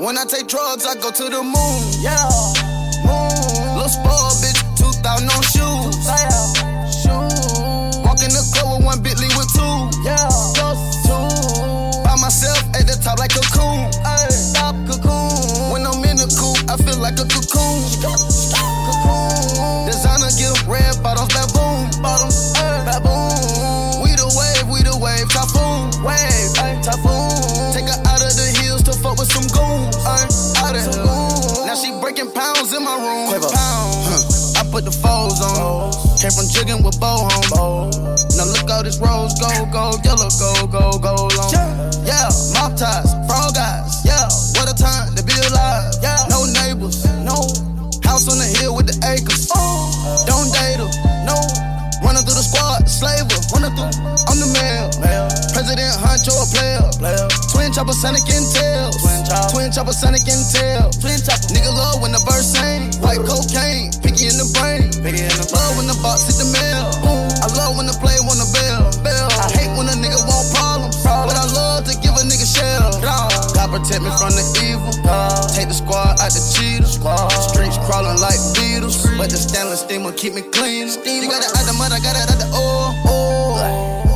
When I take drugs, I go to the moon. Yeah, moon. Little spoiled bitch, 2000 on shoes. Walk in the club with one Bentley with two. Yeah, just two. By myself at the top like a cocoon. Ay, stop cocoon. When I'm in the coop, I feel like a cocoon. Cocoon. Designer gift, red bottoms, baboon. Bottoms, typhoon. Take her out of the hills to fuck with some goons. Out of here. Now she breaking pounds in my room. Pounds. I put the foes on. Came from jigging with bow home. Now look all this rose gold, gold, yellow, gold, gold, gold on. Yeah, mop ties, frog eyes. Yeah, what a time to be alive. Yeah, no neighbors, no house on the hill with the acres. Oh. Don't date her, no. Running through the squad, slaver. Running through, I'm the mayor. President Huncho, a player. Twin chopper, Sonic and tails. Twin chopper, Sonic and tails. Twin chopper. Nigga love when the verse sing. White cocaine, picky in the brain. Love when the box hit the mail. I love when the play want a bell. I hate when a nigga want problems. But I love to give a nigga shell. God protect me from the evil. Take the squad out the cheetah. Streets crawling like beetles. But the stainless steamer keep me clean. You got it out the mud, I got it out the oil. Oh,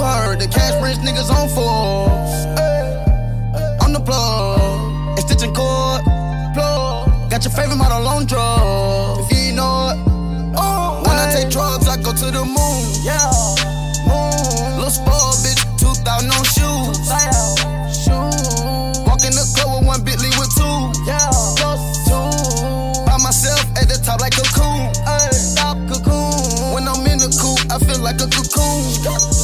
you heard the cash rich niggas on force. I'm the plug. It's stitching cord. Plug. Got your favorite model on drugs. If you know it. Oh, when I take drugs, I go to the moon. Yeah. Moon. Little spoiled bitch, 2000 on shoes. Walk in the club with one Bentley with two. Yeah. Just two. By myself at the top like a cocoon. Ay, stop cocoon. When I'm in the coop, I feel like a cocoon.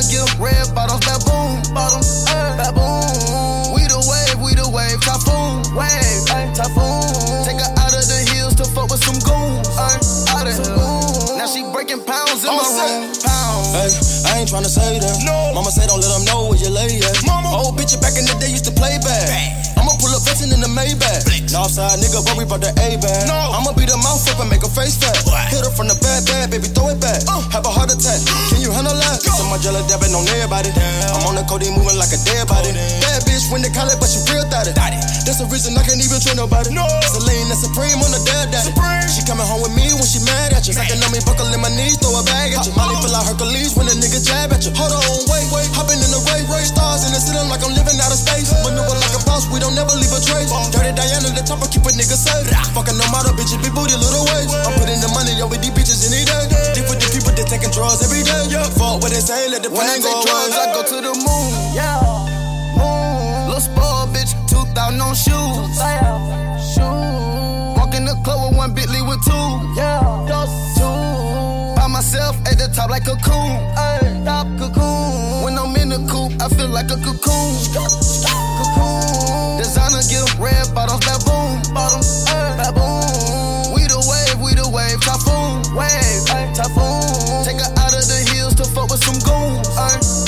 Designer gift, red bottoms, baboon. Bottoms, ay, eh, baboon. We the wave, we the wave, typhoon. Wave, ay, typhoon. Take her out of the hills to fuck with some goons. Eh, ay, out of here. Now she breaking pounds in my room. Pounds. Hey, I ain't tryna say that. No. Mama say don't let them know where you lay at. Mama. Old bitch back in the day used to play bad. Pull up flexing in the Maybach. Northside nigga, but we brought the A bag. No. I'ma beat her mouth up and make her face fat. Hit her from the bad, bad, baby, throw it back. Have a heart attack. Can you handle that? So my jelly dabbing on everybody. I'm on the codeine moving like a dead body. Bad bitch when they call it, but she real thotty. That's the reason I can't even trust nobody. No. Celine and Supreme on the dad daddy. She coming home with me when she mad at you. Sucking on me, buckle in my knees, throw a bag at you. Molly feel like Hercules when a nigga jab at you. Hold on, wait, wait. Hopping in the ray, ray. Stars in the ceiling like I'm living out of space. Maneuver like a boss, we don't never leave a trace. Dirty Diana, the top, I keep a nigga safe. Fucking no matter, bitches, big booty, little waist. I'm putting the money, yo, with these bitches any day. Deep with the people that taking drugs every day. Fuck what they say, let the When I pain go drugs, away. I go to the moon. Yeah, moon. Little spoiled bitch, 2000 on shoes. Walk in the club with one Bentley with two. Yeah, just two. By myself at the top like a cocoon. Ay, stop cocoon. I'm in the coop, I feel like a cocoon. Cocoon. Designer gift, red bottoms, baboon. Bottoms, baboon. We the wave, we the wave, typhoon. Wave, typhoon. Take her out of the hills to fuck with some goons.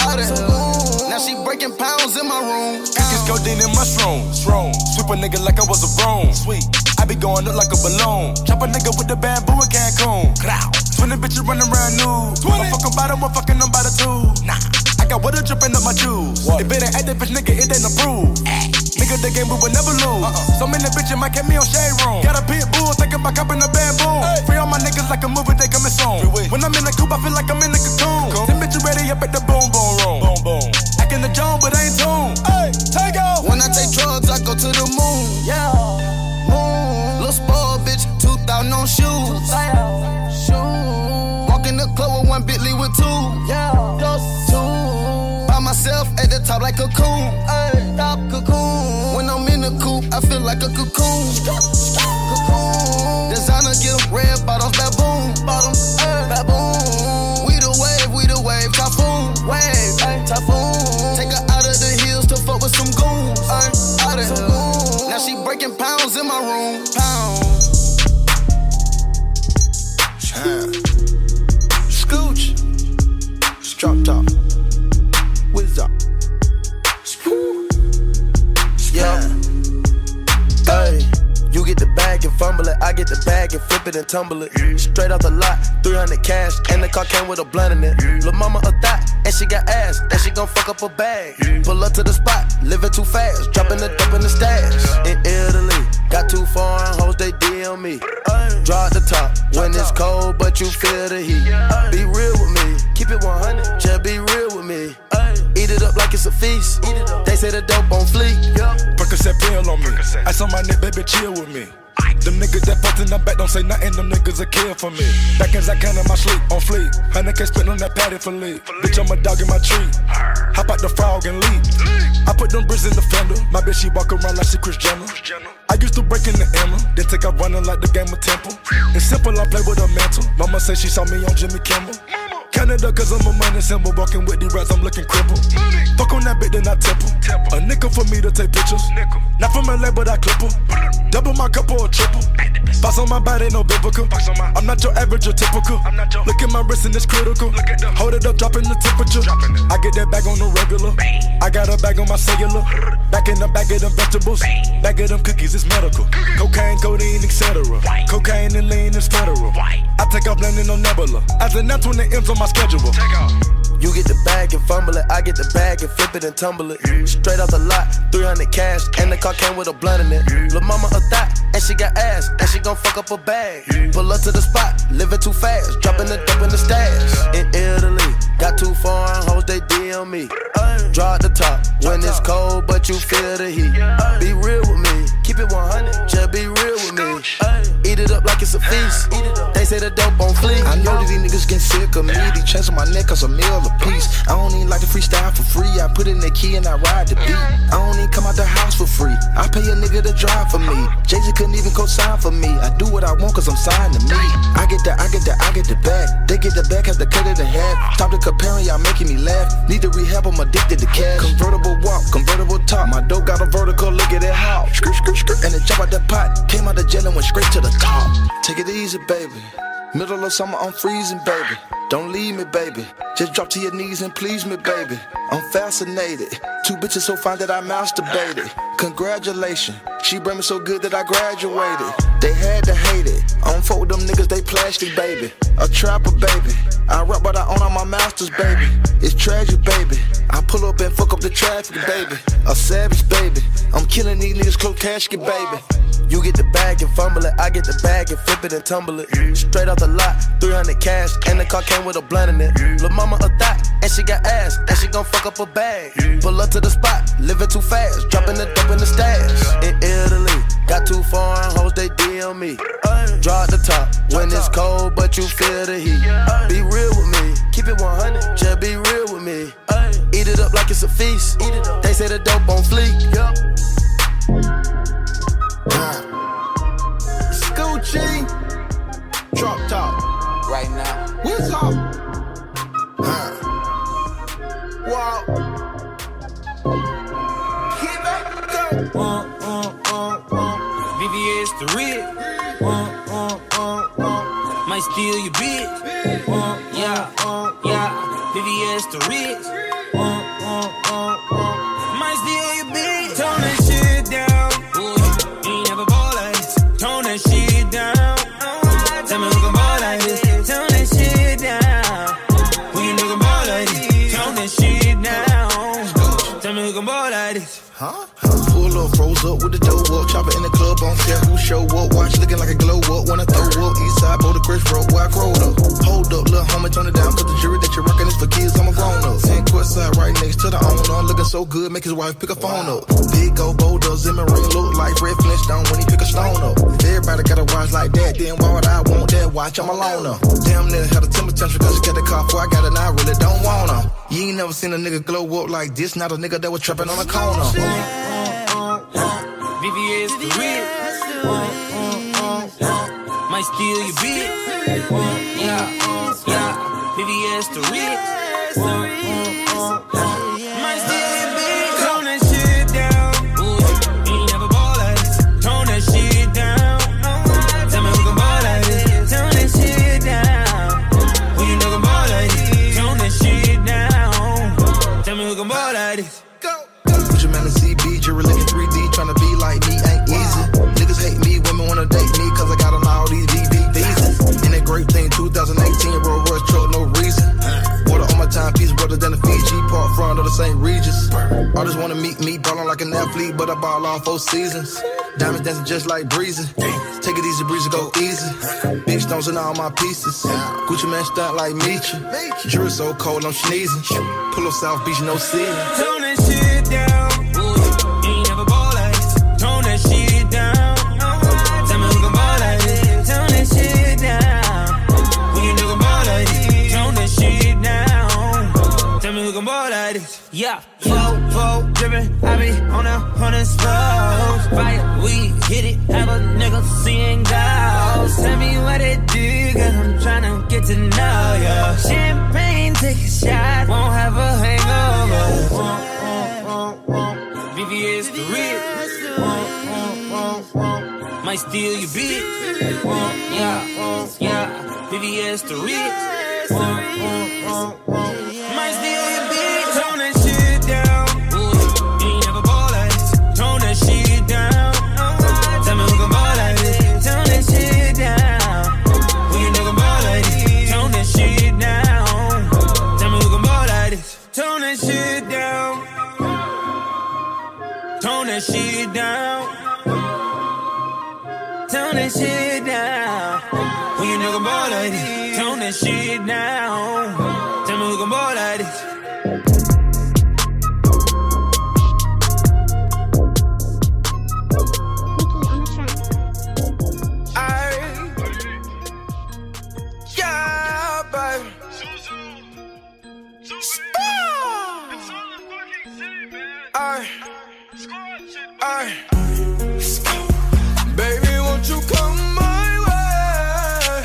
Out of here. Now she breaking pounds in my room. Cookies, codeine, and mushrooms. Strong. Sweep a nigga like I was a broom. Sweet. I be going up like a balloon. Chop a nigga with the bamboo in Cancun. Growl. Twenty bitches running around nude. I'm fucking by the one, fucking them by the two. Nah. I got water dripping up my juice. If it ain't active, bitch, nigga, it ain't approved. Nigga, the game we will never lose. Uh-uh. So many bitches might get me on shade room. Got a pit bull, thinking about copping a bamboo. Free all my niggas like a movie, they coming soon. When I'm in the coop, I feel like I'm in the cocoon. Then bitch, you ready up at the boom boom room. Boom boom. Acting the Jones, but ain't tuned. Hey, take off. When I take drugs, I go to the moon. Top like a cocoon. Ay, stop cocoon. When I'm in the coop, I feel like a cocoon. Cocoon. Designer gift, red bottoms, baboon. Bottoms, baboon. It. I get the bag and flip it and tumble it. Straight off the lot, 300 cash, and the car came with a blunt in it. Lil' mama a thot, and she got ass, and she gon' fuck up a bag. Pull up to the spot, living too fast, dropping the dope in the stash. In Italy, got too foreign hoes, they DM me. Drop the top when it's cold, but you feel the heat. Be real with me, keep it 100, just be real with me. Eat it up like it's a feast. They say the dope on fleek. Percocet pill on me. I saw my nigga, baby, chill with me. Them niggas that fucked in the back don't say nothing, them niggas a kill for me. Back as I can in my sleep, on fleek. Honey can spit on that patty for leave. Bitch, I'm a dog in my tree. Hop out the frog and leave. I put them bricks in the fender. My bitch, she walk around like she Kris Jenner. I used to break in the Emma, then take out running like the game of Temple. It's simple, I play with a mantle. Mama said she saw me on Jimmy Kimmel. Canada, cause I'm a money symbol. Walking with the rats, I'm looking crippled. Fuck on that bitch, then I temple. A nickel for me to take pictures. Not from LA, but I clip her. Double my cup or a triple. Box on my body, no biblical. I'm not your average or typical. Look at my wrist and it's critical. Hold it up, dropping the temperature. I get that bag on the regular. I got a bag on my cellular. Back in the bag of them vegetables. Bag of them cookies, it's medical. Cocaine, codeine, etc. Cocaine and lean is federal. I take off landing on Nebula. As an F when the M's on my schedule. You get the bag and fumble it, I get the bag and flip it and tumble it. Straight off the lot, 300 cash, and the car came with a blunt in it. Lil' mama a thot, and she got ass, and she gon' fuck up a bag. Pull up to the spot, living too fast, dropping the dope in the stash. In Italy, got two foreign hoes, they DM me. Drop the top when it's cold, but you feel the heat. Be real with me, keep it 100, just be real with me. It up like it's a feast. They say the dope on fleek. I know that these niggas get sick of me. These chains on my neck cause a meal a piece. I don't even like to freestyle for free. I put in the key and I ride the beat. I don't even come out the house for free. I pay a nigga to drive for me. Jay Z couldn't even co-sign for me. I do what I want cause I'm signed to me. I get the, I get the, I get the bag. They get the bag, have to cut it in half. Stop the comparing, y'all making me laugh. Need to rehab, I'm addicted to cash. Convertible walk, convertible top. My dope got a vertical, look at it how. And it jump out the pot. Came out the jail and went straight to the top. Take it easy, baby. Middle of summer, I'm freezing, baby. Don't leave me, baby. Just drop to your knees and please me, baby. I'm fascinated. Two bitches so fine that I masturbated. Congratulations. She bring me so good that I graduated. They had to hate it. I don't fuck with them niggas, they plastic, baby. A trapper, baby. I rap, but I own all my masters, baby. It's tragic, baby. I pull up and fuck up the traffic, baby. A savage, baby. I'm killing these niggas, close casket, baby. You get the bag and fumble it, I get the bag and flip it and tumble it. Straight off lot, 300 cash, and the car came with a blunt in it. Lil' mama a thot, and she got ass, and she gon' fuck up a bag. Pull up to the spot, seen a nigga glow up like this, not a nigga that was trapping on a corner. VVS the uh. Might steal your bitch. Yeah, yeah. VVS the red. St. Regis. I just wanna meet me, ballin' like an athlete, but I ball all four seasons. Diamonds dancing just like breezing. Take it easy, breezy, go easy. Big stones in all my pieces. Gucci man stunt like Meechie. Drill so cold, I'm sneezing. Pull up South Beach, no seein'. Tone that shit down. Flow. I be on a hundred slows. Fire, we hit it. Have a nigga seeing ghosts. Tell me what it do, cause I'm tryna get to know ya. Champagne, take a shot. Won't have a hangover. VVS the uh. Might steal your bitch. Yeah, yeah. VVS the uh. Might steal your Ay. Baby, won't you come my way?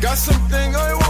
Got something I want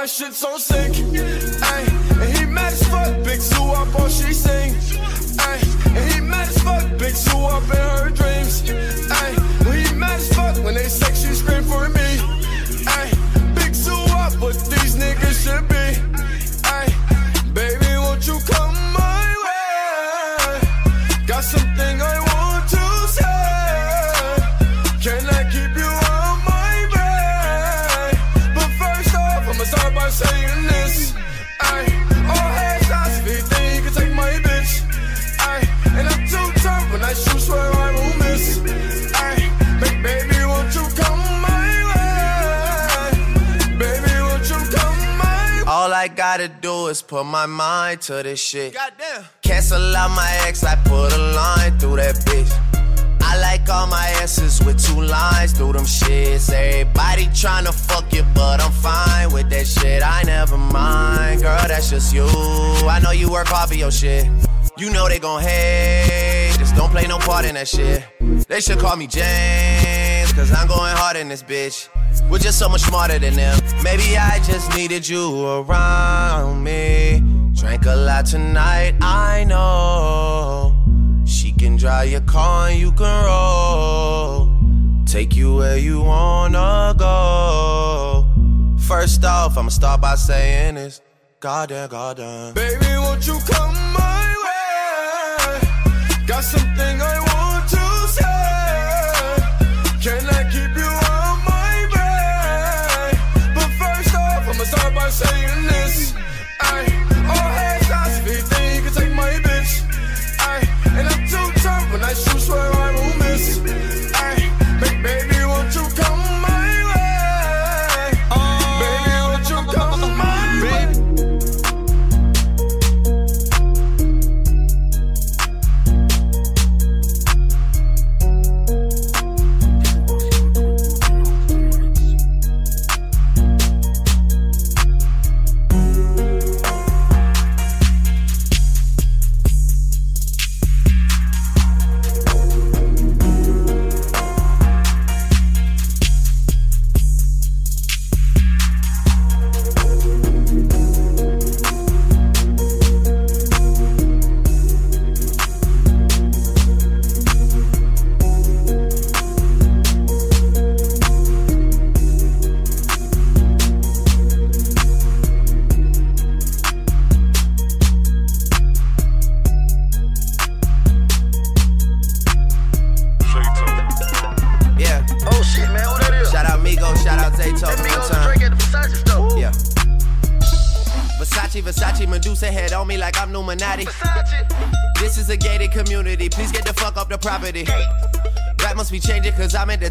my shit's on gotta do is put my mind to this shit. Goddamn. Cancel out my ex, I put a line through that bitch. I like all my asses with two lines through them shits. Everybody tryna fuck you, but I'm fine with that shit. I never mind, girl, that's just you. I know you work hard for your shit. You know they gon' hate, just don't play no part in that shit. They should call me James, cause I'm going hard in this bitch. We're just so much smarter than them. Maybe I just needed you around me. Drank a lot tonight, I know. She can drive your car and you can roll. Take you where you wanna go. First off, I'ma start by saying this. Goddamn, goddamn. Baby, won't you come my way? Got something I want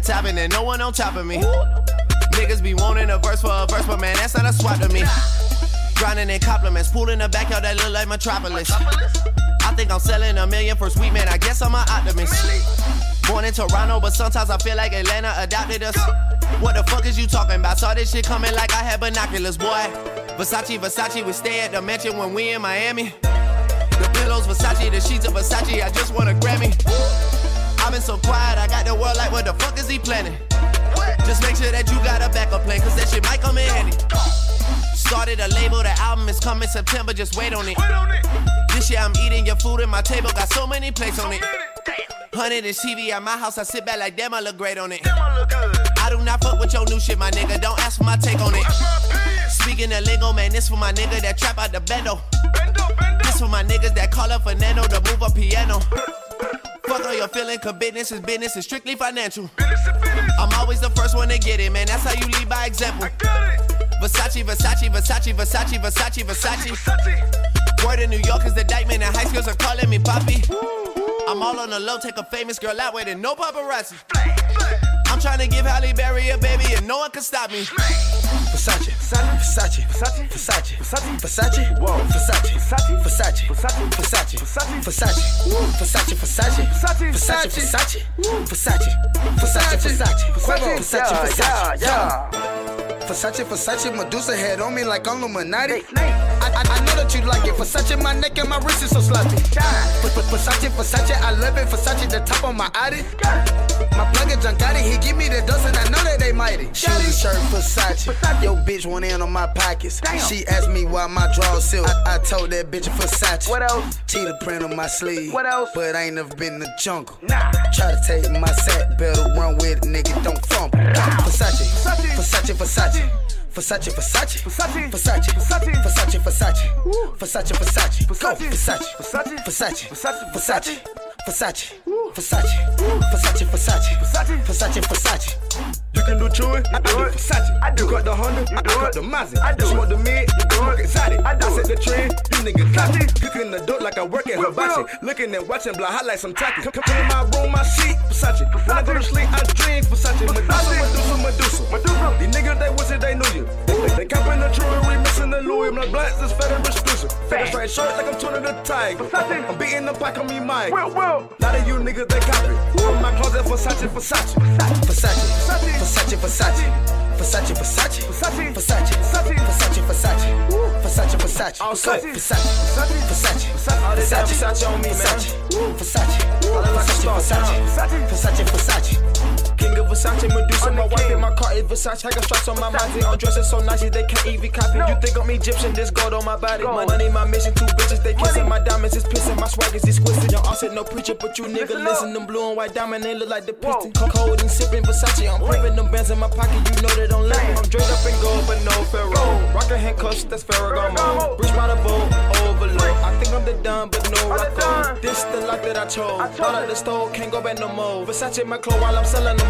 the and no one on top of me. Niggas be wanting a verse for a verse, but man, that's not a swap to me. Grinding in compliments, pool in the backyard that look like Metropolis. I think I'm selling a million for sweet man, I guess I'm an optimist. Born in Toronto, but sometimes I feel like Atlanta adopted us. What the fuck is you talking about? Saw this shit coming like I had binoculars, boy. Versace, Versace, we stay at the mansion when we in Miami. The pillows, Versace, the sheets of Versace, I just want a Grammy. I've been so quiet, I got the world like, what the fuck is he planning? Just make sure that you got a backup plan, cause that shit might come in handy. Started a label, the album is coming September, just wait on it. This year I'm eating your food and my table got so many plates on it. Hundred inch TV at my house, I sit back like damn, I look great on it. I do not fuck with your new shit, my nigga. Don't ask for my take on it. Speaking of lingo, man, this for my nigga that trap out the bendo. This for my niggas that call up Fernando to move a piano. Fuck all your feeling, cause business is business, it's strictly financial. I'm always the first one to get it, man. That's how you lead by example. Versace, Versace, Versace, Versace, Versace, Versace. Word in New York is the indictment, and high schools are calling me Poppy. I'm all on the low, take a famous girl out with it, no paparazzi. I'm trying to give Halle Berry a baby, and no one can stop me. Versace, Versace, Versace, Versace, Versace, Versace, Whoa. Versace, Versace, Versace, Versace, Versace, Versace, Versace, Versace, Versace, Versace, Versace, Versace, Versace, Versace, Versace, Versace, Versace, Versace, Medusa head on me like I'm Illuminati. I, I, know that you like it. Versace, my neck and my wrist is so sloppy. Versace, Versace, I love it. Versace, the top on my Audi. My plug is Giancotti, he give me the dust and I know that they mighty. Shoes and shirt, Versace. Yo, bitch went in on my pockets. She asked me why my drawers silk. I, I told that bitch Versace. What else? Cheetah print on my sleeve. What else? But I ain't never been in the jungle. Nah. Try to take my sack, better run with it, nigga, don't fumble. Versace, Versace, Versace. Versace, Versace, Versace, Versace, Versace, Versace, Versace, Versace, Versace, Go, Versace, Versace, Versace, Versace, Versace, Versace, Versace, Versace, Versace, Versace. You can do chewing, I do it. Versace. I do. You got the Honda, I do got the Mazda. I do. Smoke the mid, you smoke exotic. I do. I set the trend, you niggas copy. Cooking the dope like I work at Hibachi. Looking and watching, blah, hot like some tacky. Come, come in my room, my seat, Versace. When I go to sleep, I dream Versace. Medusa, Medusa, Medusa. Medusa. These niggas, they wish that they knew you. They, they, copping the jewelry, missing the Louis. My blacks is fed and exclusive. Fed straight shirt like I'm turning the tiger. I'm beating the pack on me, Mike. Well, well. Lot of you niggas, they copy. From my closet, Versace, Versace. Versace, Versace, Versace, Versace, Versace. Versace, Versace. Versace, Versace. Versace, Versace. Versace, Versace. Versace, Versace, Versace, Versace. Versace, Versace Versace, Versace, Versace, Versace, Versace, Versace. Versace, Versace. King of Versace, Medusa, my wife in my car is Versace. I got stripes on my body. I'm dressing so nice, they can't even copy. You think I'm Egyptian, this gold on my body. My money, my mission, two bitches, they kissing. My diamonds is pissing, my swag is exquisite. Y'all all said no preacher, but you nigga Listen listen. Them blue and white diamond, they look like the piston. Cold and sipping Versace, I'm pimping them bands in my pocket, you know they don't let me. I'm draped up in gold, but no Pharaoh. Rockin' handcuffs, that's Ferragamo. Bridge by the boat, overload. I think I'm the done, but no Rocco. This the life that I chose. I chose Bought out it. the store, can't go back no more. Versace my clothes while I'm selling them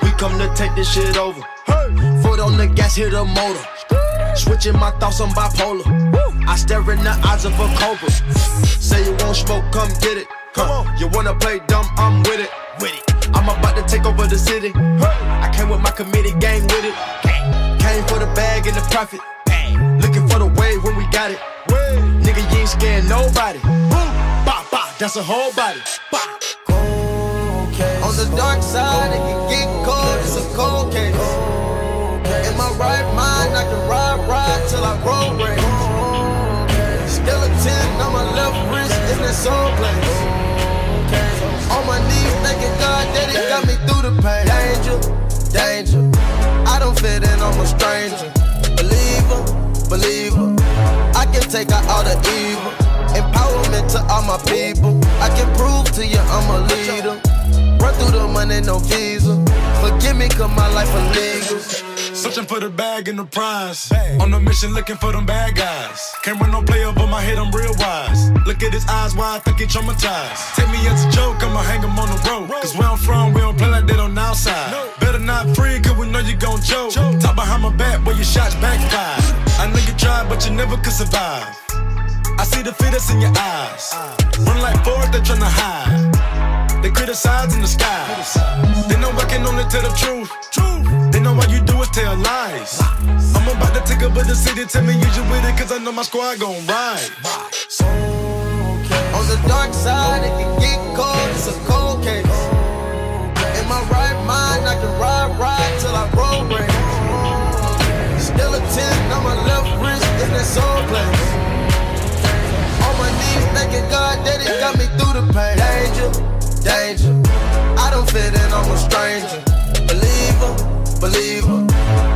Come to take this shit over. Foot on the gas, hit the motor. Switching my thoughts, I'm bipolar. I stare in the eyes of a cobra. Say you won't smoke, come get it. Come on, you wanna play dumb, I'm with it. With it. I'm about to take over the city. I came with my committee gang with it. Came for the bag and the profit. Looking for the wave when we got it. Nigga, you ain't scared nobody. Bah, bah, that's a whole body. Bah. The dark side, it can get cold, it's a cold case. In my right mind, I can ride, ride till I roll race. Skeleton on my left wrist in that soul place. On my knees, thanking God that He got me through the pain. Danger, danger. I don't fit in, I'm a stranger. Believer, believer. I can take out all the evil. Empowerment to all my people. I can prove to you I'm a leader. Run through the money, no visa. Forgive me, cause my life illegal. Searching for the bag and the prize. On a mission looking for them bad guys. Can't run no play over my head, I'm real wise. Look at his eyes, why I think he traumatized. Take me as a joke, I'ma hang him on the road. Cause where I'm from, we don't play like that on the outside. Better not free, cause we know you gon' choke. Talk behind my back, where your shots backfire. I know you tried, but you never could survive. I see the fear that's in your eyes. Run like forward, they're tryna hide. They criticize in the sky. They know I can only tell the truth. They know all you do is tell lies. I'm about to take over the city, tell me you just with it, cause I know my squad gon' ride. On the dark side, it can get cold, it's a cold case. In my right mind, I can ride, ride till I roll race. Skeleton on my left wrist in that soul place. On my knees, thanking God that He got me through the pain. Danger, danger. I don't fit in, I'm a stranger. Believer, believer.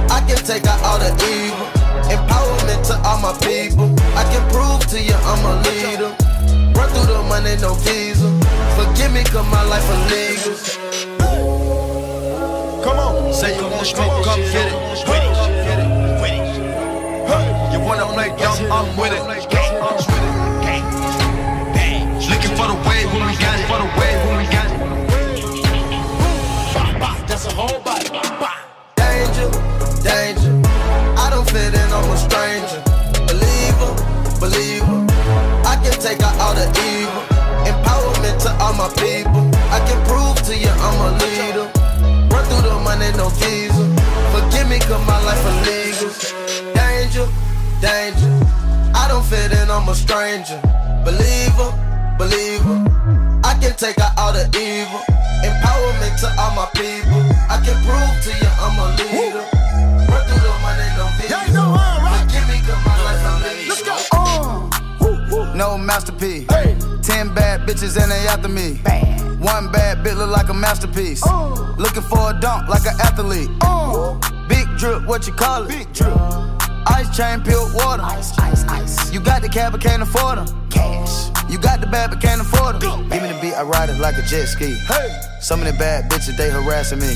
I can take out all the evil. Empowerment to all my people. I can prove to you I'm a leader. Run through the money, no visa. Forgive me, cause my life illegal. Come on. Say you want smoke, come get it. You wanna play dumb, I'm with it. Whole body. Danger, danger. I don't fit in, I'm a stranger. Believer, believer. I can take out all the evil. Empowerment to all my people. I can prove to you I'm a leader. Run through the money, no visa. Forgive me, cause my life illegal. Danger, danger. I don't fit in, I'm a stranger. Believer, believer. I can take out all the evil. Empowerment to all my people. I can prove to you I'm a leader. Run through the money, no visa. Forgive me, cause my life illegal. Let's go. Uh. No masterpiece. Ten bad bitches and they after me. One bad bitch look like a masterpiece. Uh. Looking for a dunk like an athlete. Uh. Big drip, what you call it? Big drip. Ice chain, pure water. Ice, ice, ice. You got the cab, but can't afford them. Cash. You got the bad, but can't afford them. Give me the beat, I ride it like a jet ski. Hey. Some of the bad bitches, they harassing me.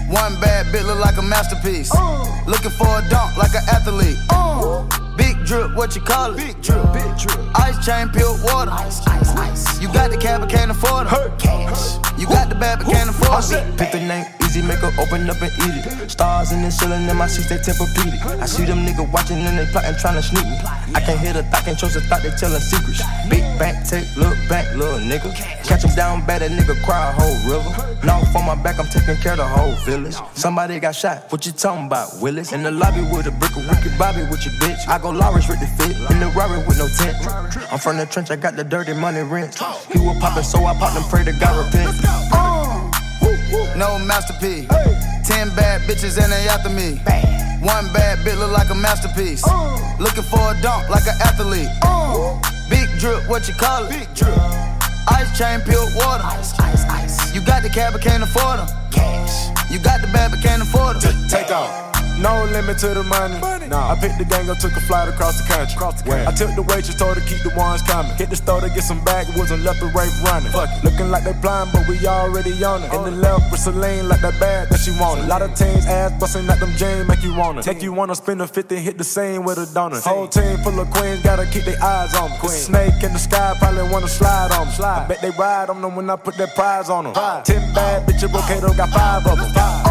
One bad bit look like a masterpiece. Uh. Looking for a dunk like an athlete. Uh. Big drip, what you call it? Big drip, big drip. Ice chain, pure water. Ice, ice, ice. You got the cab, but can't afford it. Cash. You got the bad, but can't afford it. Pick the name, easy, make her open up and eat it. Stars in the ceiling in my seats, they tempur-pedic. I see them niggas watching and they plotting, trying to sneak me. I can't hear the thought, can't trust the thought, they telling secrets. Big back, take, look back, little nigga. Catch him down bad, that nigga cry a whole river. Now for my back, I'm taking care of the whole village. Somebody got shot, what you talking about, Willis? In the lobby with a brick of wicked Bobby with your bitch. I go Lawrence with the fit, in the Rari with no tent. I'm from the trench, I got the dirty money rent. He was poppin', so I popped and pray to God repent. Uh. No masterpiece. Ten bad bitches and they after me. One bad bitch look like a masterpiece. Uh. Looking for a dunk like an athlete. Uh. Big drip, what you call it? Big drip. Ice chain, pure water. Ice, ice, ice. You got the cab, but can't afford them. Cash. You got the bad, but can't afford them. Take off. No limit to the money. money. Nah. I picked the gang up, took a flight across the country. Across the country. I took the waitress, told her keep the ones coming. Hit the store to get some backwoods and left the rape running. Fuck it. Looking like they blind, but we already on it. In the left with Celine, like that bag that she wanted. A lot of teams ass busting like them jeans, make you wanna. Make you wanna spend a 50, hit the same with a donut. Whole team full of queens, gotta keep their eyes on me. Queen. Snake in the sky, probably wanna slide on me. Slide. I bet they ride on them when I put that prize on them. Five. Ten bad bitches, Bocato got five of them. Five.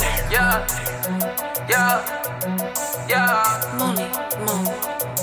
Yeah, yeah, yeah. Money, money.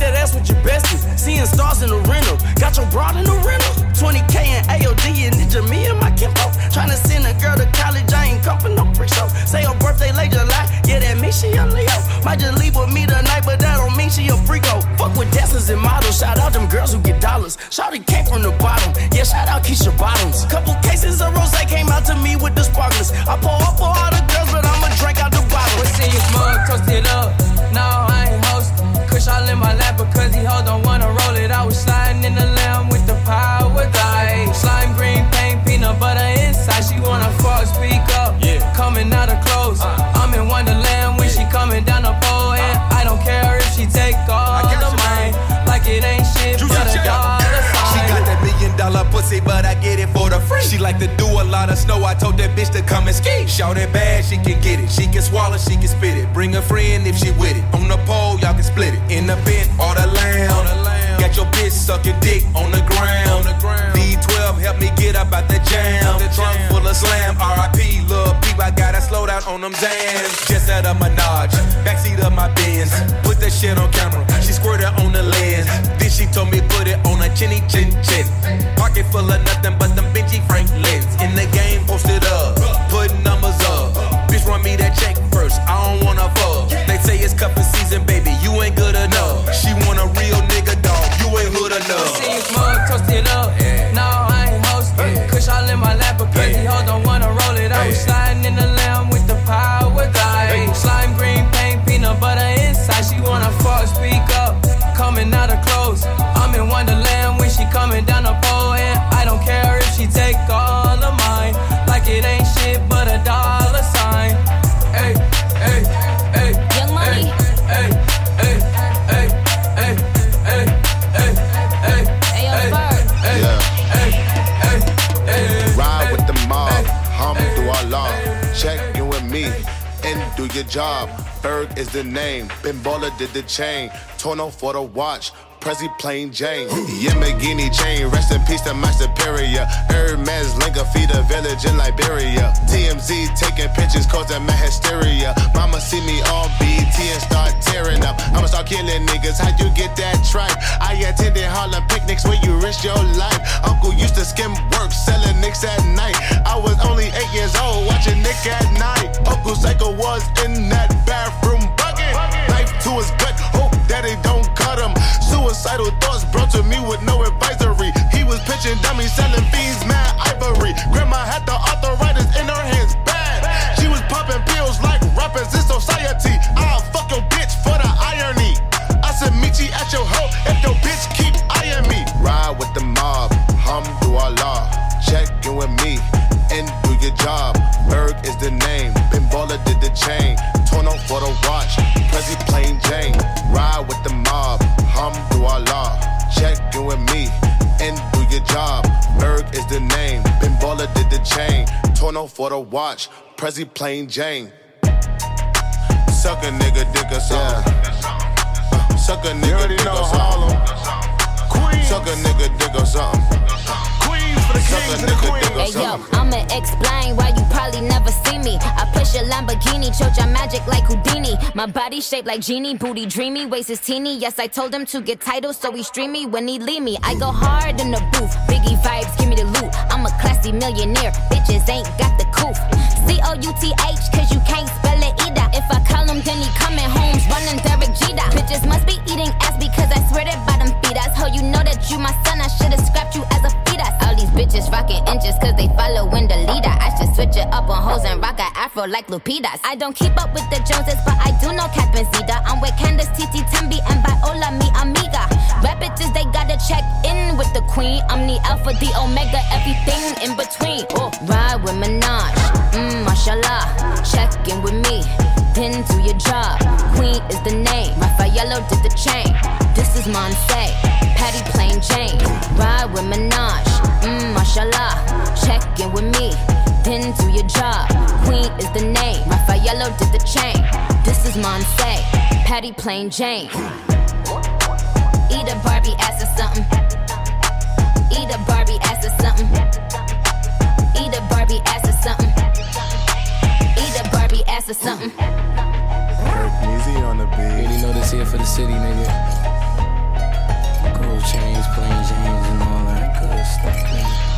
that ass with your besties. Seeing stars in the rental. Got your broad in the rental. 20K and AOD and it's me and my kimpo. Trying to send a girl to college. I ain't come for no pre show. Say her birthday late July. Yeah, that means she a Leo. Might just leave with me tonight, but that don't mean she a freako. Fuck with dancers and models. Shout out them girls who get dollars. Shawty came from the bottom. Yeah, shout out Keisha Bottoms. Couple cases of rose came out to me with the sparklers. I pull up for all the girls, but I'ma drink out the bottle. What's in your mug? Toast it up. No, I ain't holding Kush all in my lap because he hold don't wanna roll it. I was sliding in the lamb with the power die. Slime green paint, peanut butter inside. She wanna fuck, speak up. Yeah. Coming out of clothes. Uh. I'm in Wonderland when she coming down the pole. And I don't care if she take all of mine. Like it ain't shit, but a dollar pussy, but I get it for the free. She like to do a lot of snow. I told that bitch to come and ski. Shout it bad, she can get it. She can swallow, she can spit it. Bring a friend if she with it. On the pole, y'all can split it. In the bent or the lamb. Got your bitch sucking dick on the ground. V12 help me get up out the jam. The trunk full of slam. RIP, little peep, I gotta slow down on them Zans. Just out of Menage, backseat of my Benz. Put that shit on camera. She squirted on the lens. Then she told me put it on a chinny chin chin. Pocket full of nothing but them Benji Franklins. In the game, posted up, putting numbers up. Bitch, run me that check first. I don't wanna fuck. They say it's cuffing season, baby. You ain't good enough. She want a real nigga dog you ain't hood enough. In my lap, but crazy hoes don't your job. Berg is the name. Baller did the chain. Tono for the watch. Prezi plain Jane. Yamagini chain, rest in peace to my superior. Hermes Linga feed a village in Liberia. TMZ taking pictures causing my hysteria. Mama see me on BT and start tearing up. I'ma start killing niggas. How you get that tripe? I attended Harlem picnics where you risk your life. Uncle used to skim work, selling nicks at night. I was only eight years old watching Nick at night. Uncle Psycho was in that bathroom bucket. Knife to his gut, hope that it don't cut him. Suicidal thoughts brought to me with no advisory. He was pitching dummies, selling fiends, mad ivory. Grandma had the arthritis in her hands, bad. She was popping pills like rappers in society. I'll fuck your bitch for the irony. I said, you at your hoe if your bitch keep eyeing me. Ride with the mob, hum do Allah. Check in with me and do your job. Berg is the name, Ben Baller did the chain. Torn up for the watch, job. Berg is the name, Ben Baller did the chain. Torn up for the watch, Prezi plain Jane. Suck a nigga dick or something. Uh, suck a nigga dick or something. Suck a nigga dick or something. Hey yo, I'ma explain why you probably never see me. I push a Lamborghini, choke your magic like Houdini. My body shaped like genie, booty dreamy, waist is teeny. Yes, I told him to get titles, so he stream me when he leave me. I go hard in the booth, Biggie vibes, give me the loot. I'm a classy millionaire, bitches ain't got the coof. C O U T H, cause you can't spell it either. If I call him, then he coming home, running Derek Jeter. Bitches must be eating like Lupitas. I don't keep up with the Joneses, but I do know Catherine Zeta. I'm with Candace, Titi, Tembi, and Viola, mi amiga. Rap bitches, they gotta check in with the queen. I'm the alpha, the omega, everything in between. Oh, ride with Minaj, mmm, mashallah. Check in with me, then do your job. Queen is the name, Rafaello did the chain. This is Monse, Patty plain Jane. Ride with Minaj, Monse, Patty plain Jane. Eat a Barbie ass or something. Eat a Barbie ass or something. Eat a Barbie ass or something. Eat a Barbie ass or something. Easy on the beat. Really know this here for the city, nigga. Gold chains, plain James, and all that good stuff, nigga.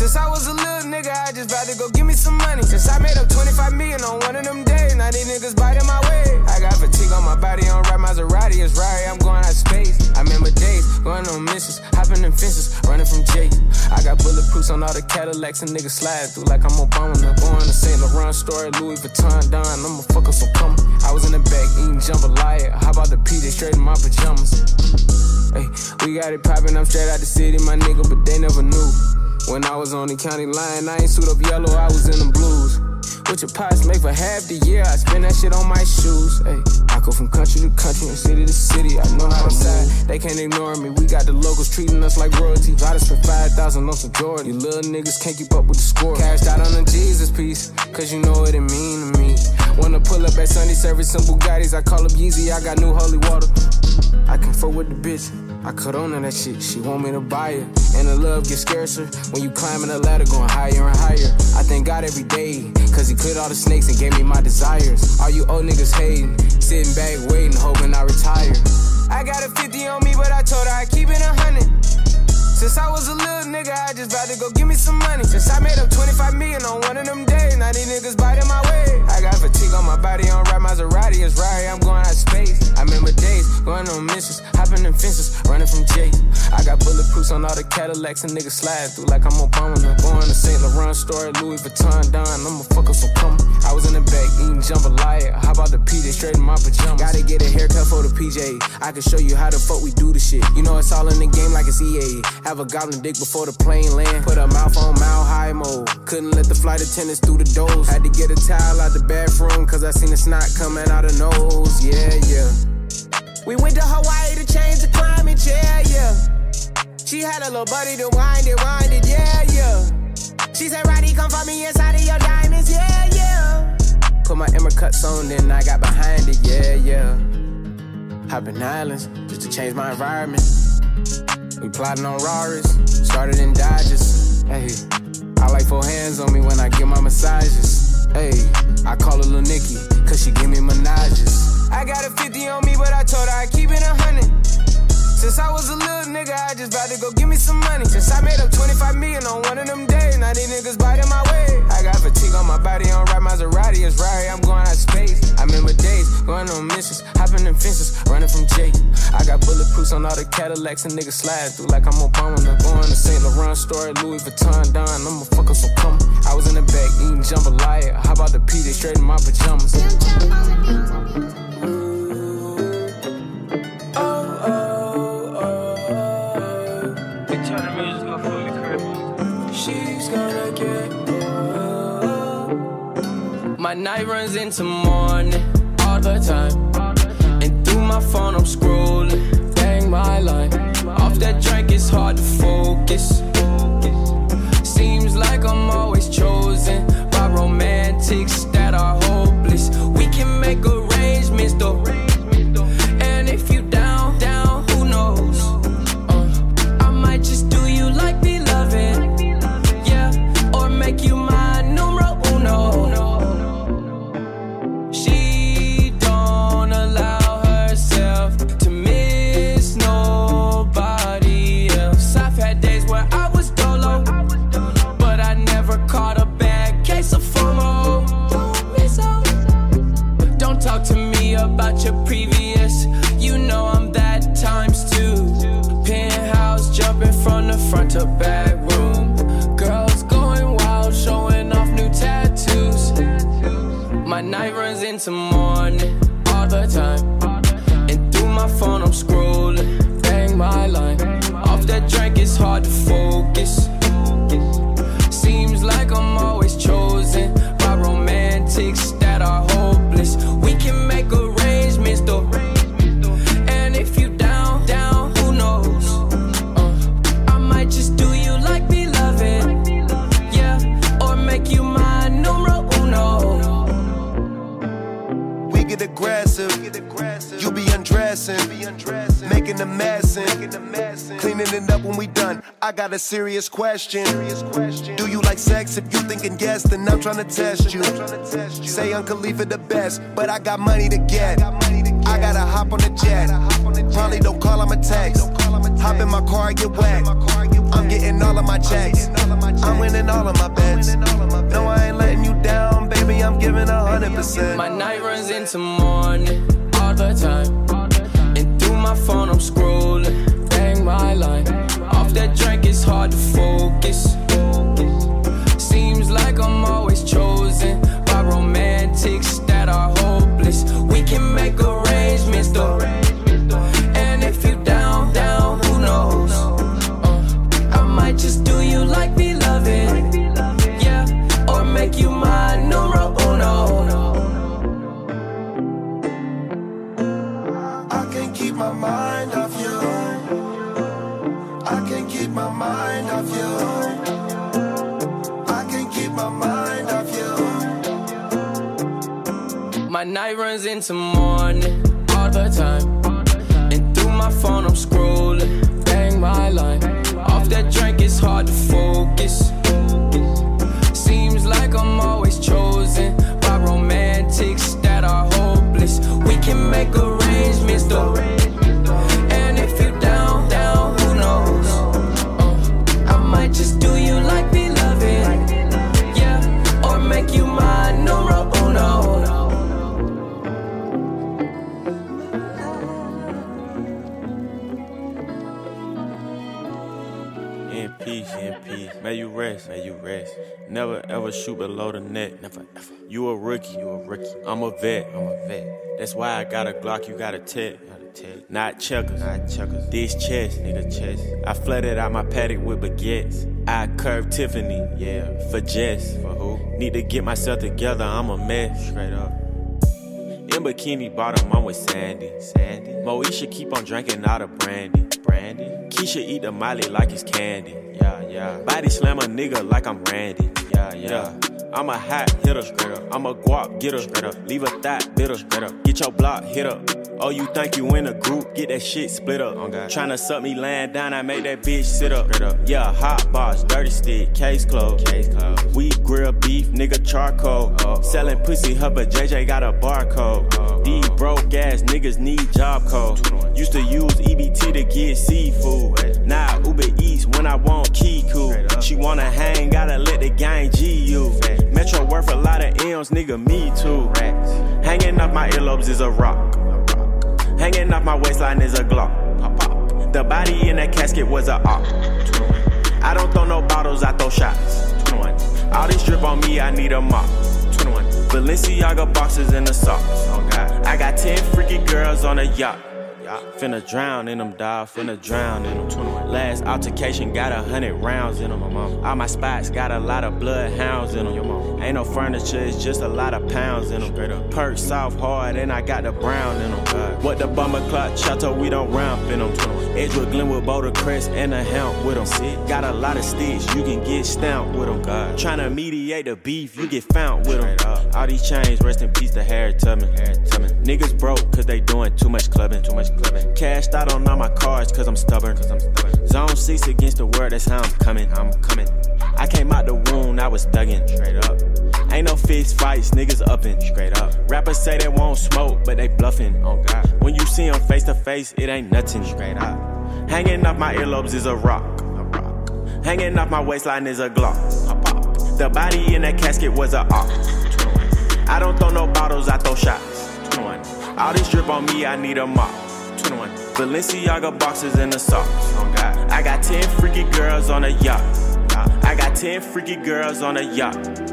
Since I was a little nigga. I just about to go give me some money. Since I made up 25 million on one of them days, now these niggas biting my way. I got fatigue on my body, on right Maserati, it's right, I'm going out space. I remember days, going on missions, hopping in fences, running from Jake. I got bulletproofs on all the Cadillacs and niggas slide through like I'm Obama. Now going to St. Laurent story, Louis Vuitton, Don, I'ma fuck up some come. I was in the back eating jambalaya, how about the P, they straight in my pajamas. Hey, we got it poppin', I'm straight out the city, my nigga, but they never knew. When I was on the county line, I ain't suit up yellow, I was in the blues. What your pots make for half the year, I spend that shit on my shoes. I go from country to country and city to city, I know how to side. They can't ignore me, we got the locals treating us like royalty. I just spent 5,000 on some Jordan. You little niggas can't keep up with the score. Cashed out on the Jesus piece, cause you know what it mean to me. Wanna pull up at Sunday service, some Bugattis, I call up Yeezy, I got new holy water. I can fuck with the bitch. I cut on to that shit, she want me to buy it. And the love gets scarcer when you climbing the ladder, going higher and higher. I thank God every day, cause he cleared all the snakes and gave me my desires. All you old niggas hating, sitting back waiting, hoping I retire. I got a 50 on me, but I told her I keep it a hundred. Since I was a little nigga, I just about to go give me some money. Since I made up 25 million on one of them days, now these niggas biting my way. I got fatigue on my body, on right Maserati, it's right, I'm going out of space. I remember days, going on missions, hopping in fences, running from Jake. I got bulletproofs on all the Cadillacs and niggas slide through like I'm Obama. Now going to St. Laurent store, Louis Vuitton, Don, I'ma fuck up some. I was in the back eating jambalaya, how about the P, they straight in my pajamas. Gotta get a haircut for the PJ, I can show you how the fuck we do the shit. You know it's all in the game like it's EA. Have a goblin dick before the plane land. Put a mouth on mile high mode. Couldn't let the flight attendants through the doors. Had to get a towel out the bathroom, cause I seen the snot coming out of nose. Yeah, yeah. We went to Hawaii to change the climate, yeah, yeah. She had a little buddy to wind it, wind it, yeah, yeah. She said, Roddy, come for me inside of your diamonds, yeah, yeah. Put my Emma cuts on, then I got behind it, yeah, yeah. Hopping islands just to change my environment. We plotting on Raris, started in Dodges. Hey, I like four hands on me when I get my massages. Hey, I call her Lil Nicky, cause she give me menages. I got a 50 on me, but I told her I keep it a hundred. Since I was a little nigga, I just about to go give me some money. Since I made up 25 million on one of them days, now these niggas biting my way. I got fatigue on my body, on right Maserati, it's right, I'm going out space. I remember days, going on missions, hopping in fences, running from Jake. I got bulletproofs on all the Cadillacs and niggas slide through like I'm Obama. Now going to St. Laurent store, Louis Vuitton, Don, I'ma fuck up some. I was in the back eating jambalaya, how about the P, they straight in my pajamas. Night runs into morning all the time. And through my phone, I'm scrolling. Bang my line. Off that drink, it's hard to focus. Seems like I'm always chosen cleaning it up when we done. I got a serious question. Do you like sex? If you thinking yes, then I'm trying to test you. Say Uncle Khalifa the best, but I got money to get. I gotta hop on the jet. Probably don't call him a text. Hop in my car, I get wet. I'm getting all of my checks. I'm winning all of my bets. No, I ain't letting you down, baby. I'm giving a hundred percent. My night runs into morning all the time. And through my phone, I'm scrolling. My line. Off that drink, it's hard to focus. Seems like I'm always chosen by romantics that are hopeless. We can make arrangements though. My night runs into morning all the time. And through my phone, I'm scrolling. Bang my line. Off that drink, it's hard to focus. Seems like I'm always chosen by romantics that are hopeless. We can make arrangements May you rest, may you rest. Never ever shoot below the net. Never ever. You a rookie, you a rookie. I'm a vet, I'm a vet. That's why I got a Glock, you got a tech. Not checkers, not checkers. This chest, nigga, chest. I flooded out my paddock with baguettes. I curved Tiffany, yeah, for Jess. For who? Need to get myself together, I'm a mess. Straight up. In bikini bottom, I'm with Sandy. Sandy. Moesha keep on drinking out of brandy. Brandy. Keisha eat the Molly like it's candy. Yeah, yeah. Body slam a nigga like I'm Randy. Yeah, yeah. I'm a hot hitter. I'm a guap getter. Leave a thought bitter. Get your block hit up. Oh, you think you in a group? Get that shit split up. Oh, Tryna suck me laying down, I make that bitch sit up. Up. Yeah, hot box, dirty stick, case closed. Case closed. We grill beef, nigga charcoal. Selling pussy, her, but JJ got a barcode. These broke ass niggas need job code. Used to use EBT to get seafood. Now Uber Eats when I want Kiku. She wanna hang, gotta let the gang G you. Metro worth a lot of M's, nigga, me too. Hanging off my earlobes is a rock. Hanging off my waistline is a Glock. The body in that casket was a op. I don't throw no bottles, I throw shots. All this drip on me, I need a mop. Balenciaga boxes in the socks. I got 10 freaky girls on a yacht. Finna drown in them, dawg. Finna drown in them. Last altercation got a hundred rounds in them. All my spots got a lot of bloodhounds in them. Ain't no furniture, it's just a lot of pounds in them. Perk soft hard, and I got the brown in them. What the bummer clock chateau, we don't ramp in them. Edgewood Glenwood Boulder Crest and a helm with them. Got a lot of sticks, you can get stamped with them. Tryna mediate the beef, you get found with them. All these chains, rest in peace to Harry Tubman. Niggas broke cause they doing too much clubbing. Too much Cashed out on all my cards cause I'm stubborn. Cause I'm stubborn. Zone 6 against the world, that's how I'm coming. I'm coming. I came out the wound, I was thugging. Straight up. Ain't no fist fights, niggas uppin'. Straight up. Rappers say they won't smoke, but they bluffing. Oh God. When you see them face to face, it ain't nothing. Straight up. Hanging off my earlobes is a rock. A rock. Hanging off my waistline is a Glock. A pop. The body in that casket was a op. I don't throw no bottles, I throw shots. All this drip on me, I need a mop. 21. Balenciaga boxes in the socks. Oh. I got 10 freaky girls on a yacht. I got 10 freaky girls on a yacht.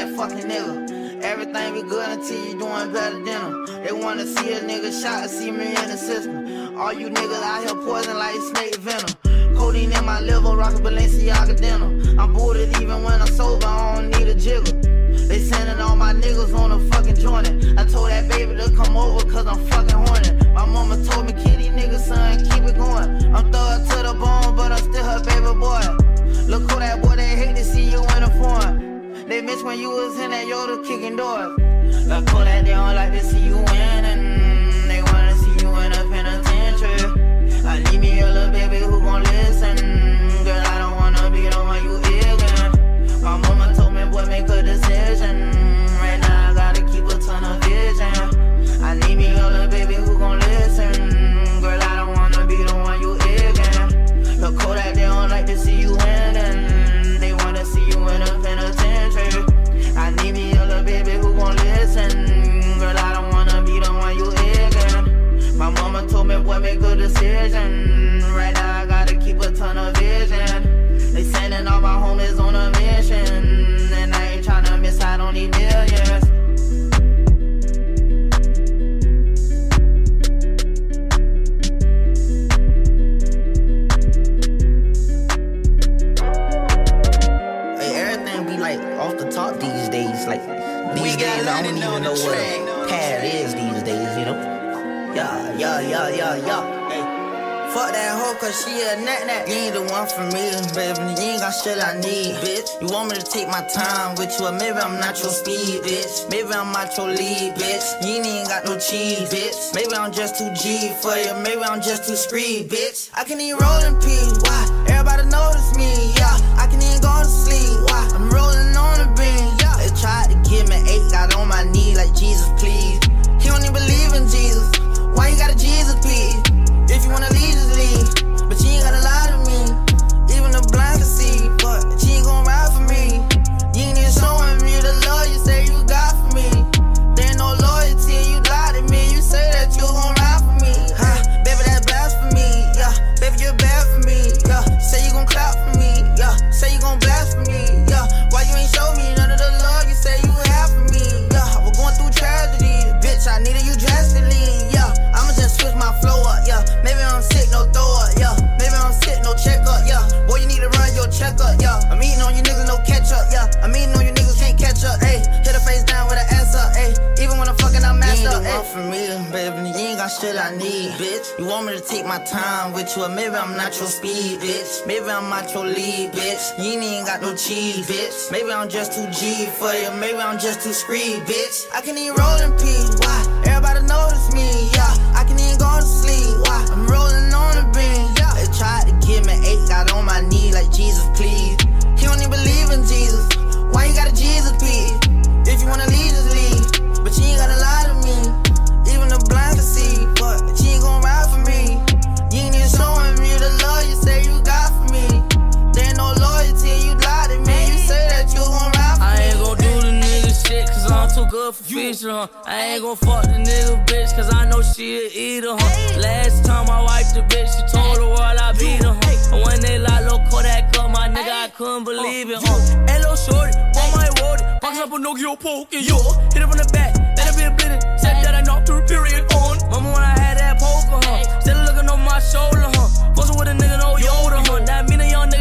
That fucking nigga. Everything be good until you doing better than them. They wanna see a nigga shot, see me in the system. All you niggas out here poison like snake venom. Codeine in my liver, rockin' Balenciaga denim. I'm booted even when I'm sober, I don't need a jiggle. They sending all my niggas on a fucking joint. I told that baby to come over cause I'm fucking horny. My mama told me, kitty nigga, son, keep it going. I'm thug to the bone, but I'm still her baby boy. Look who that boy, they hate to see you in a form. They miss when you was in that Yoda kicking doors. Look who that they don't like to see you winning. Mm, they wanna see you in a penitentiary. I need me a little baby who gon' listen. Make a decision. Right now, I gotta keep a ton of vision. They sending all my homies on a mission. And I ain't tryna miss out on these millions. Hey, everything be like off the top these days. Like these days, I don't even know what Yeah, yeah, yeah, yeah. Fuck that hoe, cause she a nat nat. You ain't the one for me, baby. You ain't got shit I need, bitch. You want me to take my time with you, or maybe I'm not your speed, bitch. Maybe I'm not your lead, bitch. You ain't even got no cheese, bitch. Maybe I'm just too G for you, maybe I'm just too screed, bitch. I can even roll in peace, why? Everybody notice me, yeah. I can even go to sleep, why? I'm rolling on the beam, yeah. They tried to give me eight, got on my knee like Jesus, please. He don't even believe in Jesus. Why you got a Jesus piece? If you wanna leave, just leave. But you ain't gotta lie your. Yeah, I'm eating on you niggas, no catch up. Yeah, I'm eating on you niggas, can't catch up. Hey, hit a face down with an ass up. Hey, even when I'm fucking, I'm messed up. You ain't the one for me, baby. You ain't got shit I need, bitch. You want me to take my time with you, or maybe I'm not your speed, bitch. Maybe I'm not your lead, bitch. You ain't even got no cheese, bitch. Maybe I'm just too G for you, maybe I'm just too screed, bitch. I can even roll in peace, why? Everybody notice me, yeah. I can even go to sleep, why? I'm rolling on the beam, yeah. They tried to give me eight, got on my knee like Jesus, please. He don't even believe in Jesus. Why you got a Jesus piece? If you wanna leave, just leave. But you ain't gotta lie to me. I'm too good for fishing, huh? I ain't gon' fuck the nigga bitch, cause I know she a eater, huh? Last time I wiped the bitch, she told the world I beat her, huh? And when they lock low Kodak up, my nigga, I couldn't uh, believe it, huh? Hello, shorty, on my road, boxing up a Nokia poking, yo. Hit it from the back, let it be a bleeding, said that I knocked her period on. Mama, when I had that poker, huh? Still looking on my shoulder, huh? Fussing with a nigga, no Yoda, huh? That mean a young nigga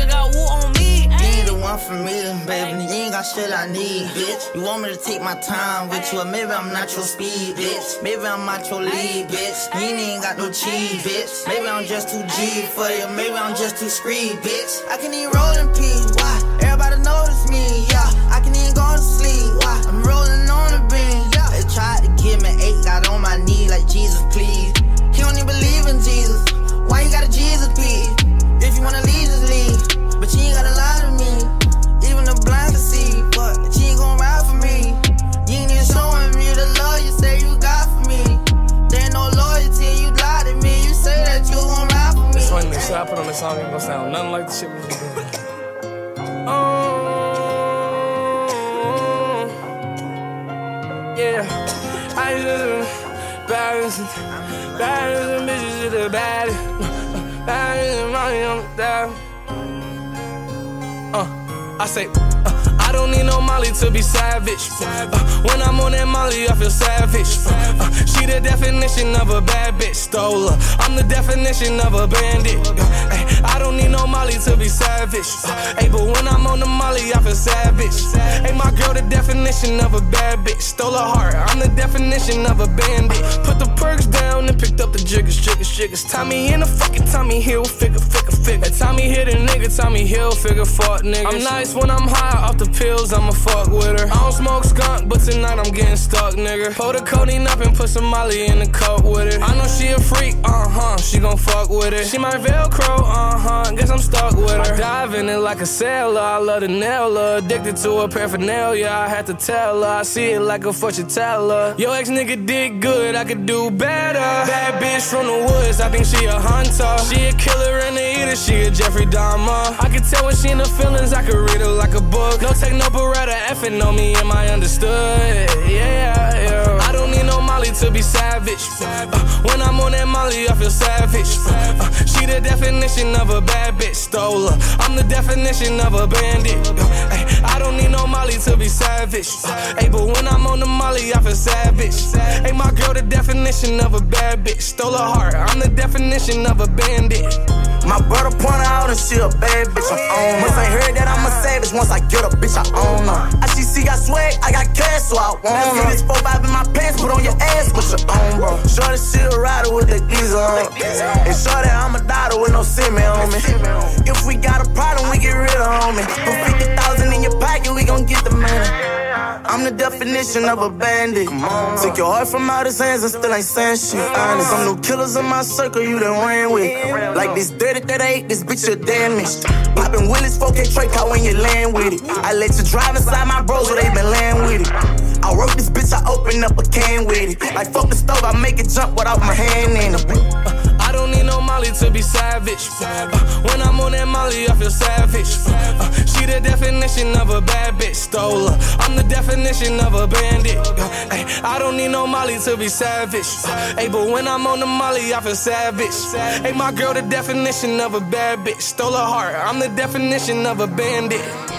one for me, baby. You ain't got shit I need, bitch. You want me to take my time with you, or maybe I'm not your speed, bitch. Maybe I'm not your lead, bitch. You ain't got no cheese, bitch. Maybe I'm just too G for you, maybe I'm just too screed, bitch. I can even roll in peace, why? Everybody notice me, yeah. I can even go to sleep, why? I'm rolling on the beam, yeah. They tried to give me eight, got on my knee like Jesus, please. He don't even believe in Jesus. Why you got a Jesus, please? If you wanna leave, just leave. But you ain't gotta lie to me. Funny, the shit I put on this song ain't gonna sound nothing like the shit we did. Oh, yeah, I just balance, balance, bitches to the bad, balance, money on the dial. Uh, I say. I don't need no Molly to be savage. Uh, when I'm on that Molly, I feel savage. Uh, she the definition of a bad bitch, stole her. I'm the definition of a bandit. Uh, ay, I don't need no Molly to be savage. Uh, hey, but when I'm on the Molly, I feel savage. Hey, my girl, the definition of a bad bitch, stole her heart. I'm the definition of a bandit. Put the perks down and picked up the jiggers, jiggers, jiggers. Tommy in the fucking Tommy Hill, figure, figure, figure. Tommy hit a nigga, Tommy Hill, figure, fuck niggas. I'm nice when I'm high off the pills, I'ma fuck with her. I don't smoke skunk, but tonight I'm getting stuck, nigga. Pull the codeine up and put some Molly in the cup with it. I know she a freak, uh huh, she gon' fuck with it. She my Velcro, uh huh, guess I'm stuck with her. I in it like a sailor, I love the nail her. Addicted to her paraphernalia, I had to tell her. I see it like a fortune teller. Yo, ex nigga did good, I could do better. Bad bitch from the woods, I think she a hunter. She a killer and a eater, she a Jeffrey Dahmer. I can tell when she in the feelings, I could read her like a book. No no beretta, effing on me, am I understood? Yeah, yeah. I don't need no Molly to be savage. Uh, when I'm on that Molly, I feel savage. Uh, she the definition of a bad bitch, stole her. I'm the definition of a bandit. Uh, ay, I don't need no Molly to be savage. Uh, hey, but when I'm on the Molly, I feel savage. Hey, my girl, the definition of a bad bitch, stole her heart. I'm the definition of a bandit. My brother point out and she a bad bitch, I own her. Once I heard that I'm a savage, once I get a bitch, I own her. I see, see, got swag, I got cash, so I want her. See this 4-5 in my pants, put on your ass, what your own, bro. Shorty, she a rider with the geezer on. And shorty, I'm a daughter with no semen on me. If we got a problem, we get rid of homie. Put 50,000 in your pocket, we gon' get the money. I'm the definition of a bandit. Took your heart from out his hands and still ain't saying shit. Honest, some new killers in my circle you done ran with. Like this 30 38, this bitch you damaged. Poppin' Willis 4K Trey car when you land with it. I let you drive inside my bros where they been land with it. I work this bitch, I open up a can with it. Like fuck the stove, I make it jump without my hand in it. Molly to be savage. Uh, when I'm on that Molly, I feel savage. Uh, she the definition of a bad bitch, stole her. I'm the definition of a bandit. Uh, ay, I don't need no Molly to be savage. Uh, hey, but when I'm on the Molly, I feel savage. Hey, my girl, the definition of a bad bitch, stole her heart. I'm the definition of a bandit.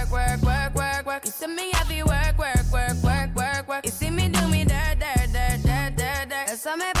work. You see me happy work, work, work, work, work, work. You see me do me dirt, dirt, dirt, dirt, dirt, dirt. There's something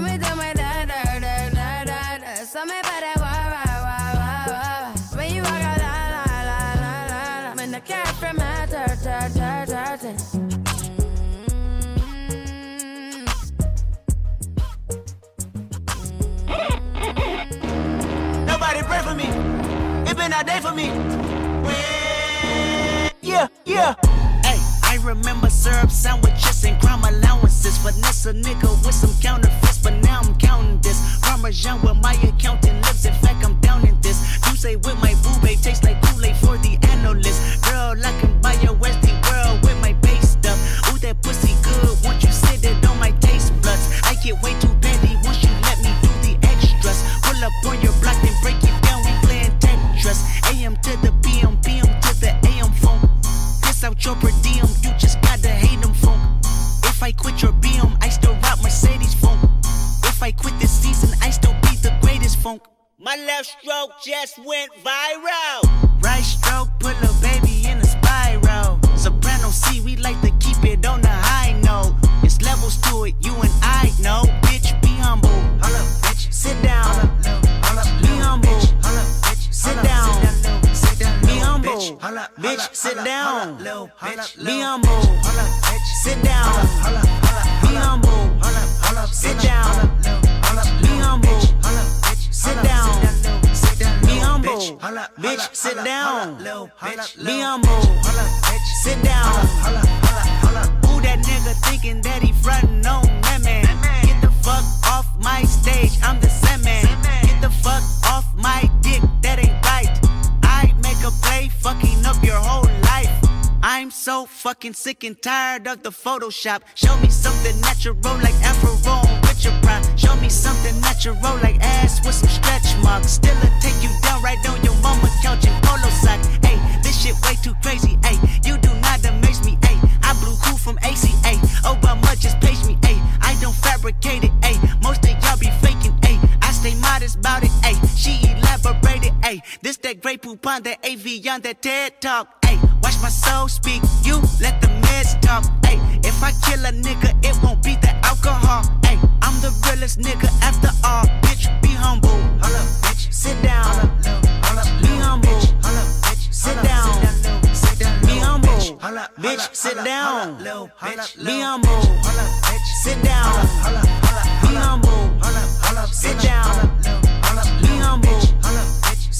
for me. It been a day for me. Yeah, yeah. Hey, I remember syrup sandwiches and crime allowances. Finesse a nigga with some counterfeits, but now I'm counting this. Parmesan where my accountant lives. In fact, I'm down in this. You say with my boo babe tastes like Kool-Aid for the analyst. Girl, I can buy your Westie world with my base stuff. Ooh, that pussy good. Won't you sit it on my taste buds? I can't way My left stroke just went viral. Right stroke put a baby in a spiral. Soprano C, we like to keep it on the high note. It's levels to it, you and I know. Bitch, be humble. bitch. Sit down. Be humble. Sit down. Be humble. Bitch, sit down. Be humble. Sit down. Sit down. Be humble. Sit down. Who that nigga thinking that he frontin' on that man? Get the fuck off my stage, I'm the Sandman. Get the fuck off my dick, that ain't right. I make a play, fucking up your whole life. I'm so fucking sick and tired of the Photoshop. Show me something natural like Afro on Richard Pryor. Show me something natural like ass with some stretch marks. Still a take you down right on your mama couch in polo sock. Hey, this shit way too crazy. Hey, you do not amaze me. Hey, I blew cool from ACA. Obama just page me. Hey, I don't fabricate it. Hey, most of y'all be faking. Hey, I stay modest about it. Hey, she elaborated. Hey, this that great poop on that AV on that TED talk. Hey, watch my soul speak. You let the meds talk. Hey, if I kill a nigga, it won't be the alcohol. Hey, I'm the realest nigga after all. Bitch, be humble. Holla bitch. Sit down. Hold up. Be humble. Hold up, bitch. Sit down. Be humble. Bitch, sit down. Be humble. Holla bitch Sit down. Be humble. Sit down. Be humble.